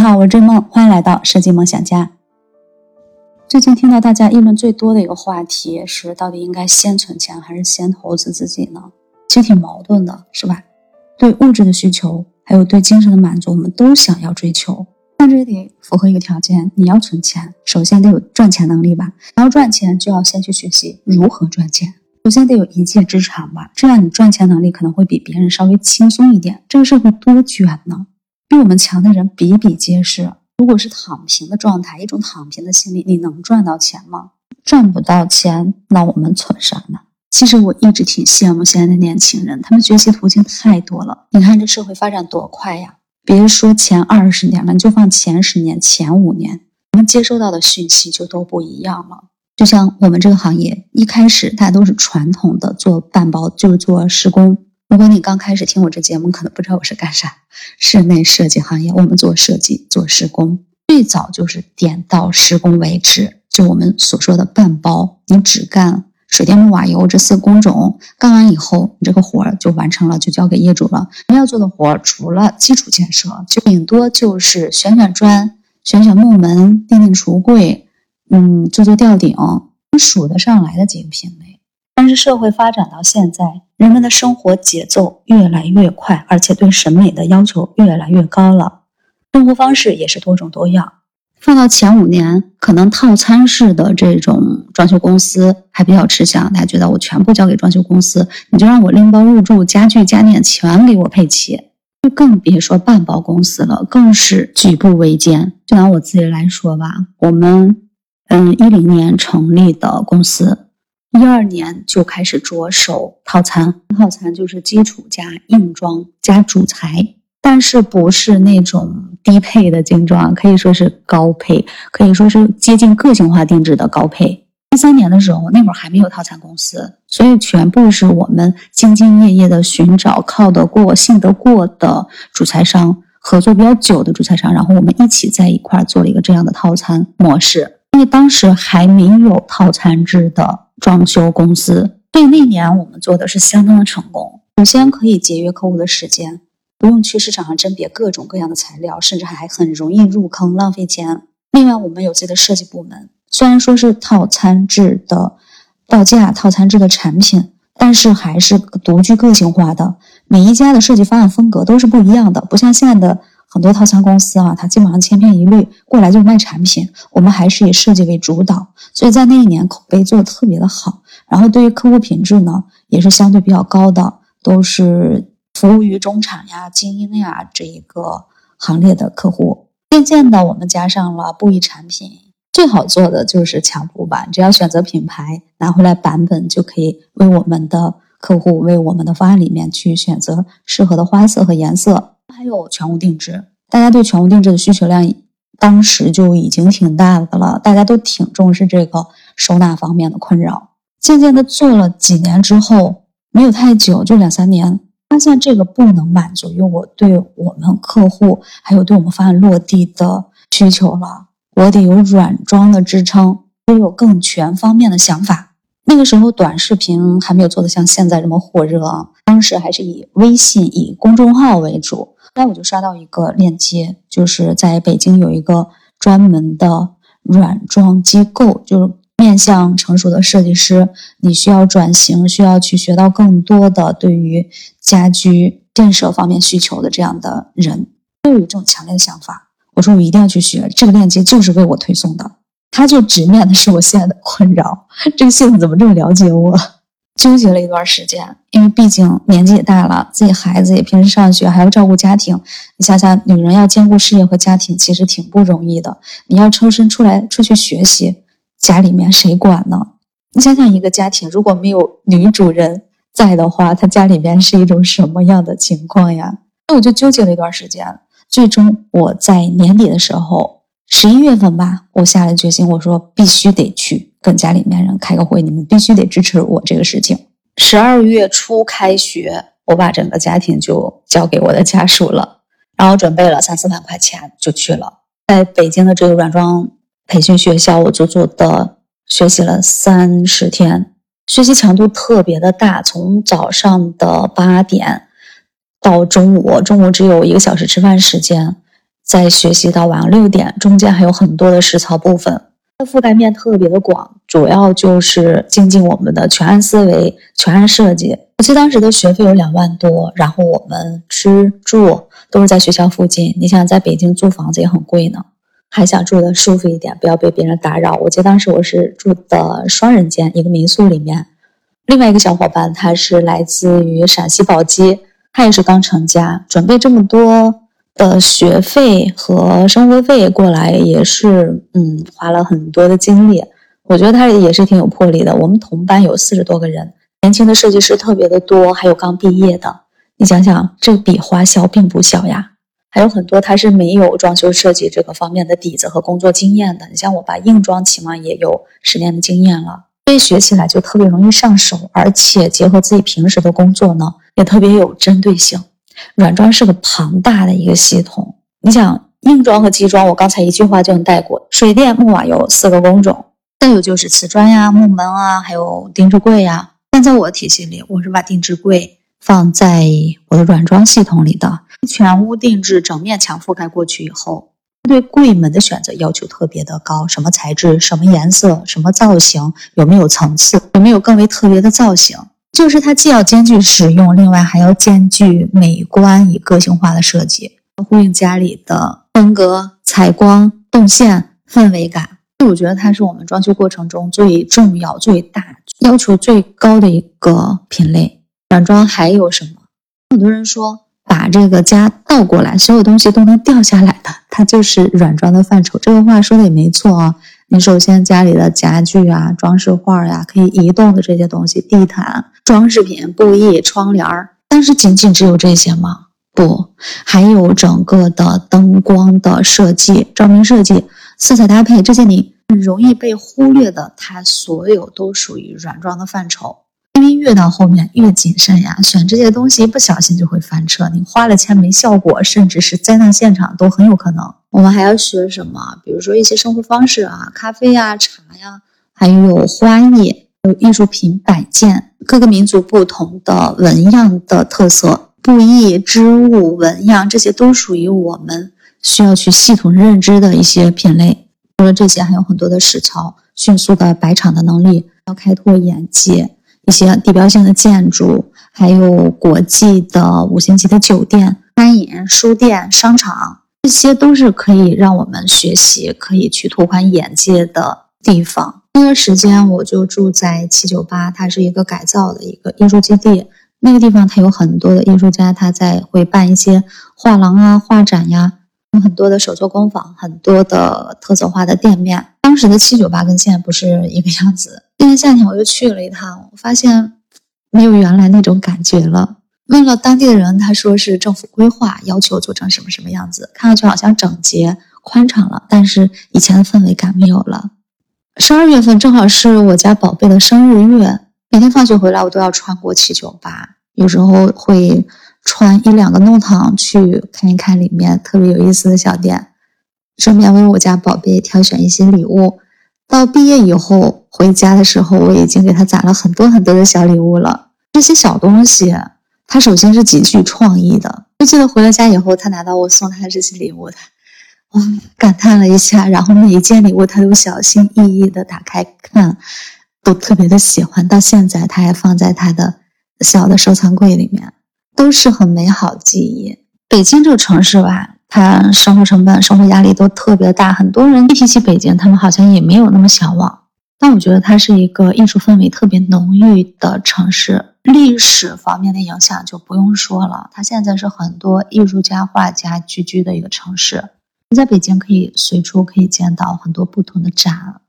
好，我是追梦，欢迎来到设计梦想家。最近听到大家议论最多的一个话题是，到底应该先存钱还是先投资自己呢？其实挺矛盾的，是吧？对物质的需求，还有对精神的满足，我们都想要追求，但这也得符合一个条件：你要存钱，首先得有赚钱能力吧。然后赚钱就要先去学习如何赚钱，首先得有一技之长吧，这样你赚钱能力可能会比别人稍微轻松一点。这个社会多卷呢，比我们强的人比比皆是。如果是躺平的状态，一种躺平的心理，你能赚到钱吗？赚不到钱，那我们存啥呢？其实我一直挺羡慕现在的年轻人，他们学习途径太多了。你看这社会发展多快呀！别说前二十年了，你就放前十年、前五年，我们接收到的讯息就都不一样了。就像我们这个行业，一开始大家都是传统的做半包，就是做施工。如果你刚开始听我这节目，可能不知道我是干啥。室内设计行业，我们做设计、做施工，最早就是点到施工为止，就我们所说的半包，你只干水电木瓦油这四个工种，干完以后，你这个活儿就完成了，就交给业主了。你要做的活儿，除了基础建设，就顶多就是选选砖、选选木门、钉钉橱柜，嗯，做做吊顶，数得上来的几个品类。但是社会发展到现在，人们的生活节奏越来越快，而且对审美的要求越来越高了，生活方式也是多种多样。放到前五年，可能套餐式的这种装修公司还比较吃香，大家觉得我全部交给装修公司，你就让我拎包入住，家具家电全给我配齐，就更别说半包公司了，更是举步维艰。就拿我自己来说吧，我们嗯一零年成立的公司。一二年就开始着手套餐，套餐就是基础加硬装加主材，但是不是那种低配的精装，可以说是高配，可以说是接近个性化定制的高配。一三年的时候，那会儿还没有套餐公司，所以全部是我们兢兢业业的寻找靠得过、信得过的主材商，合作比较久的主材商，然后我们一起在一块做了一个这样的套餐模式。因为当时还没有套餐制的。装修公司，所以那年我们做的是相当的成功。首先可以节约客户的时间，不用去市场上甄别各种各样的材料，甚至还很容易入坑，浪费钱。另外，我们有自己的设计部门，虽然说是套餐制的报价、套餐制的产品，但是还是独具个性化的。每一家的设计方案风格都是不一样的，不像现在的。很多套餐公司啊，它基本上千篇一律，过来就卖产品。我们还是以设计为主导，所以在那一年口碑做的特别的好。然后对于客户品质呢，也是相对比较高的，都是服务于中产呀、精英呀这一个行列的客户。渐渐的，我们加上了布艺产品，最好做的就是墙布吧，只要选择品牌，拿回来版本就可以为我们的客户、为我们的方案里面去选择适合的花色和颜色。还有全屋定制，大家对全屋定制的需求量当时就已经挺大的了，大家都挺重视这个收纳方面的困扰。渐渐的做了几年之后，没有太久，就两三年，发现这个不能满足于我对我们客户还有对我们方案落地的需求了，我得有软装的支撑，得有更全方面的想法。那个时候短视频还没有做的像现在这么火热啊，当时还是以微信、以公众号为主。后来我就刷到一个链接，就是在北京有一个专门的软装机构，就是面向成熟的设计师，你需要转型，需要去学到更多的对于家居建设方面需求的这样的人，都有这种强烈的想法。我说我一定要去学，这个链接就是为我推送的。他就直面的是我现在的困扰，这个系统怎么这么了解我？纠结了一段时间，因为毕竟年纪也大了，自己孩子也平时上学，还要照顾家庭。你想想，女人要兼顾事业和家庭，其实挺不容易的。你要抽身出来出去学习，家里面谁管呢？你想想，一个家庭如果没有女主人在的话，他家里面是一种什么样的情况呀？那我就纠结了一段时间，最终我在年底的时候。十一月份吧，我下了决心，我说必须得去跟家里面人开个会，你们必须得支持我这个事情。十二月初开学，我把整个家庭就交给我的家属了，然后准备了三四万块钱就去了。在北京的这个软装培训学校，我足足的学习了三十天，学习强度特别的大，从早上的八点到中午，中午只有一个小时吃饭时间。再学习到晚上六点，中间还有很多的实操部分，覆盖面特别的广，主要就是精进我们的全案思维、全案设计。我记得当时的学费有两万多，然后我们吃住都是在学校附近。你想在北京租房子也很贵呢，还想住的舒服一点，不要被别人打扰。我记得当时我是住的双人间，一个民宿里面。另外一个小伙伴他是来自于陕西宝鸡，他也是刚成家，准备这么多的学费和生活费过来，也是嗯花了很多的精力。我觉得他也是挺有魄力的。我们同班有四十多个人。年轻的设计师特别的多，还有刚毕业的，你想想，这笔花销并不小呀。还有很多他是没有装修设计这个方面的底子和工作经验的。你像我吧，硬装起码也有十年的经验了，所以学起来就特别容易上手，而且结合自己平时的工作呢，也特别有针对性。软装是个庞大的一个系统，你想硬装和基装，我刚才一句话就能带过。水电木瓦有四个工种，再有就是瓷砖呀、木门啊，还有定制柜呀。但在我的体系里，我是把定制柜放在我的软装系统里的。全屋定制，整面墙覆盖过去以后，对柜门的选择要求特别的高，什么材质、什么颜色、什么造型，有没有层次，有没有更为特别的造型，就是它既要兼具实用，另外还要兼具美观与个性化的设计，呼应家里的风格、采光、动线、氛围感。我觉得它是我们装修过程中最重要、最大。要求最高的一个品类，软装还有什么？很多人说把这个家倒过来，所有东西都能掉下来的，它就是软装的范畴。这个话说的也没错啊。你首先家里的家具啊、装饰画呀，可以移动的这些东西，地毯、装饰品、布艺、窗帘儿，但是仅仅只有这些吗？不，还有整个的灯光的设计、照明设计、色彩搭配这些你。容易被忽略的，它所有都属于软装的范畴。越到后面越谨慎呀，选这些东西不小心就会翻车，你花了钱没效果，甚至是灾难现场都很有可能。我们还要学什么？比如说一些生活方式啊，咖啡呀、茶呀，还有花艺，有艺术品摆件，各个民族不同的纹样的特色，布艺、织物、纹样，这些都属于我们需要去系统认知的一些品类。除了这些，还有很多的实操，迅速的摆场的能力，要开拓眼界，一些地标性的建筑，还有国际的五星级的酒店、餐饮、书店、商场，这些都是可以让我们学习、可以去拓宽眼界的地方。那段时间我就住在七九八，它是一个改造的一个艺术基地，那个地方它有很多的艺术家，他在会办一些画廊啊、画展呀。有很多的手作工坊，很多的特色化的店面。当时的七九八跟现在不是一个样子。今年夏天我又去了一趟，我发现没有原来那种感觉了。问了当地的人，他说是政府规划要求做成什么什么样子，看上去好像整洁宽敞了，但是以前的氛围感没有了。十二月份正好是我家宝贝的生日月，每天放学回来我都要穿过七九八，有时候会。穿一两个弄堂去看一看里面特别有意思的小店，顺便为我家宝贝挑选一些礼物。到毕业以后回家的时候，我已经给他攒了很多很多的小礼物了。这些小东西，他首先是极具创意的。就记得回了家以后，他拿到我送他的这些礼物，他哇感叹了一下，然后每一件礼物他都小心翼翼的打开看，都特别的喜欢。到现在他还放在他的小的收藏柜里面。都是很美好记忆。北京这个城市吧，他生活成本、生活压力都特别大。很多人一提起北京，他们好像也没有那么向往。但我觉得它是一个艺术氛围特别浓郁的城市。历史方面的影响就不用说了，它现在是很多艺术家、画家聚居的一个城市。你在北京可以随处可以见到很多不同的展、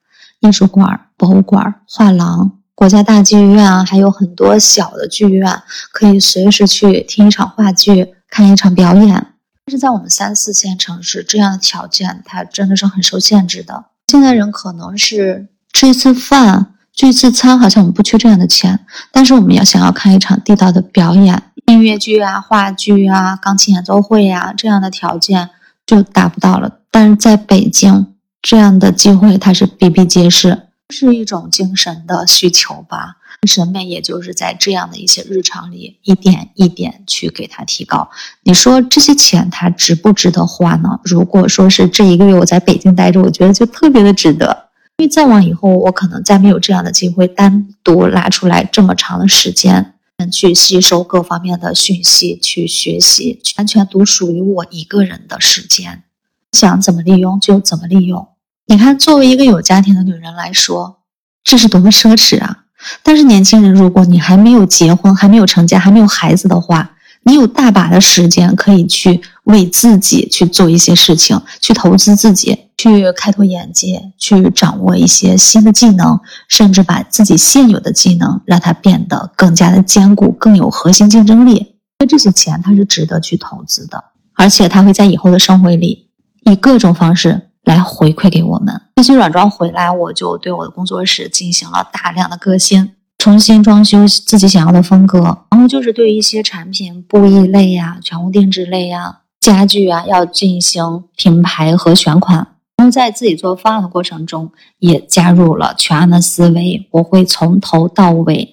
艺术馆、博物馆、画廊。国家大剧院啊，还有很多小的剧院，可以随时去听一场话剧、看一场表演。是在我们三四线城市，这样的条件它真的是很受限制的。现在人可能是吃一次饭、聚一次餐，好像我们不缺这样的钱，但是我们要想要看一场地道的表演，音乐剧啊、话剧啊、钢琴演奏会呀，这样的条件就达不到了。但是在北京，这样的机会它是比比皆是。是一种精神的需求吧。审美也就是在这样的一些日常里，一点一点去给它提高。你说这些钱它值不值得花呢？如果说是这一个月我在北京待着，我觉得就特别的值得。因为再往以后，我可能再没有这样的机会单独拿出来这么长的时间，去吸收各方面的讯息，去学习，完全独属于我一个人的时间，想怎么利用就怎么利用。你看，作为一个有家庭的女人来说，这是多么奢侈啊！但是年轻人，如果你还没有结婚，还没有成家，还没有孩子的话，你有大把的时间可以去为自己去做一些事情，去投资自己。去开拓眼界，去掌握一些新的技能，甚至把自己现有的技能让它变得更加的坚固，更有核心竞争力。那这些钱它是值得去投资的，而且它会在以后的生活里以各种方式来回馈给我们。这些软装回来，我就对我的工作室进行了大量的革新，重新装修自己想要的风格。然后就是对一些产品布艺类呀、全屋定制类呀、家具啊，要进行品牌和选款。然后在自己做方案的过程中，也加入了全案的思维。我会从头到尾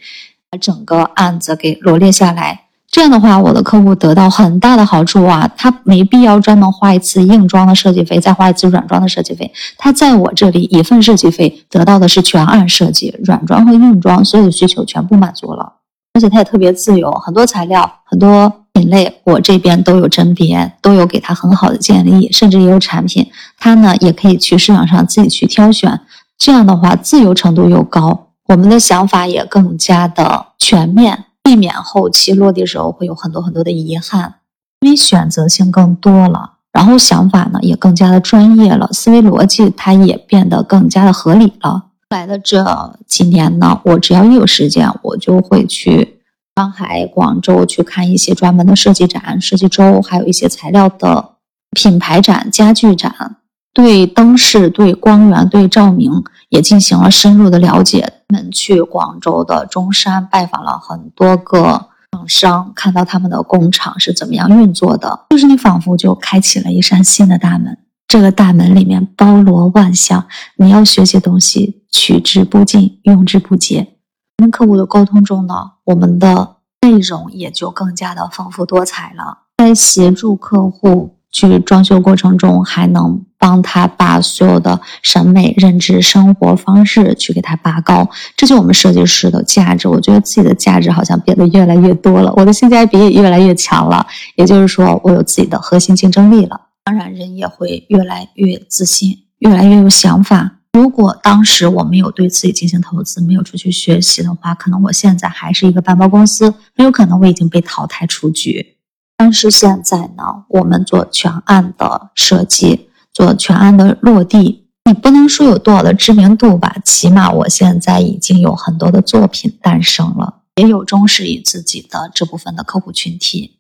把整个案子给罗列下来。这样的话，我的客户得到很大的好处啊！他没必要专门花一次硬装的设计费，再花一次软装的设计费。他在我这里一份设计费得到的是全案设计、软装和硬装所有的需求全部满足了，而且他也特别自由，很多材料很多。品类我这边都有甄别，都有给他很好的建议，甚至也有产品，他呢也可以去市场上自己去挑选。这样的话，自由程度又高，我们的想法也更加的全面，避免后期落地时候会有很多很多的遗憾。因为选择性更多了，然后想法呢也更加的专业了，思维逻辑它也变得更加的合理了。来的这几年呢，我只要一有时间，我就会去。上海、广州去看一些专门的设计展、设计周，还有一些材料的品牌展、家具展，对灯饰、对光源、对照明也进行了深入的了解。们去广州的中山拜访了很多个厂商，看到他们的工厂是怎么样运作的，就是你仿佛就开启了一扇新的大门。这个大门里面包罗万象，你要学习东西，取之不尽，用之不竭。跟客户的沟通中呢，我们的内容也就更加的丰富多彩了。在协助客户去装修过程中，还能帮他把所有的审美、认知、生活方式去给他拔高，这就我们设计师的价值。我觉得自己的价值好像变得越来越多了，我的性价比也越来越强了。也就是说，我有自己的核心竞争力了。当然，人也会越来越自信，越来越有想法。如果当时我没有对自己进行投资，没有出去学习的话，可能我现在还是一个半包公司，很有可能我已经被淘汰出局。但是现在呢，我们做全案的设计，做全案的落地，你不能说有多少的知名度吧，起码我现在已经有很多的作品诞生了，也有忠实于自己的这部分的客户群体，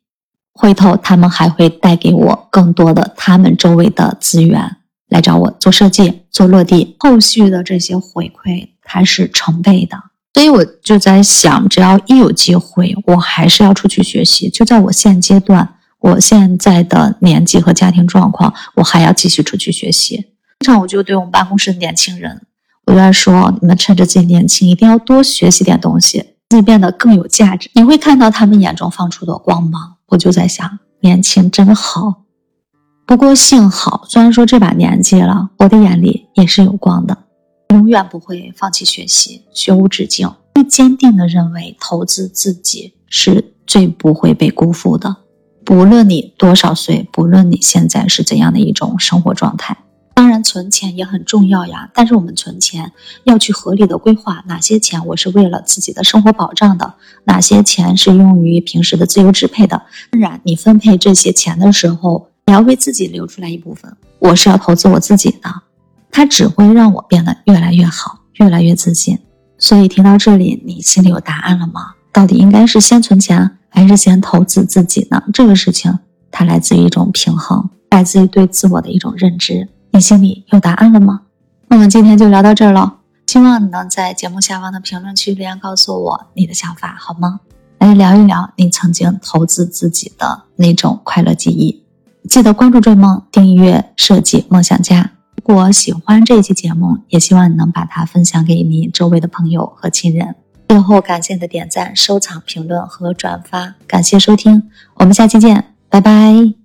回头他们还会带给我更多的他们周围的资源。来找我做设计、做落地，后续的这些回馈它是成倍的，所以我就在想，只要一有机会，我还是要出去学习。就在我现阶段，我现在的年纪和家庭状况，我还要继续出去学习。经常我就对我们办公室的年轻人，我就在说，你们趁着自己年轻，一定要多学习点东西，自己变得更有价值。你会看到他们眼中放出的光芒。我就在想，年轻真好。不过幸好，虽然说这把年纪了，我的眼里也是有光的，永远不会放弃学习，学无止境。会坚定的认为，投资自己是最不会被辜负的。不论你多少岁，不论你现在是怎样的一种生活状态，当然存钱也很重要呀。但是我们存钱要去合理的规划，哪些钱我是为了自己的生活保障的，哪些钱是用于平时的自由支配的。当然，你分配这些钱的时候。你要为自己留出来一部分，我是要投资我自己的，它只会让我变得越来越好，越来越自信。所以听到这里，你心里有答案了吗？到底应该是先存钱，还是先投资自己呢？这个事情它来自于一种平衡，来自于对自我的一种认知。你心里有答案了吗？那么今天就聊到这儿了，希望你能在节目下方的评论区留言告诉我你的想法，好吗？来聊一聊你曾经投资自己的那种快乐记忆。记得关注追梦，订阅设计梦想家。如果喜欢这一期节目，也希望你能把它分享给你周围的朋友和亲人。最后，感谢你的点赞、收藏、评论和转发，感谢收听，我们下期见，拜拜。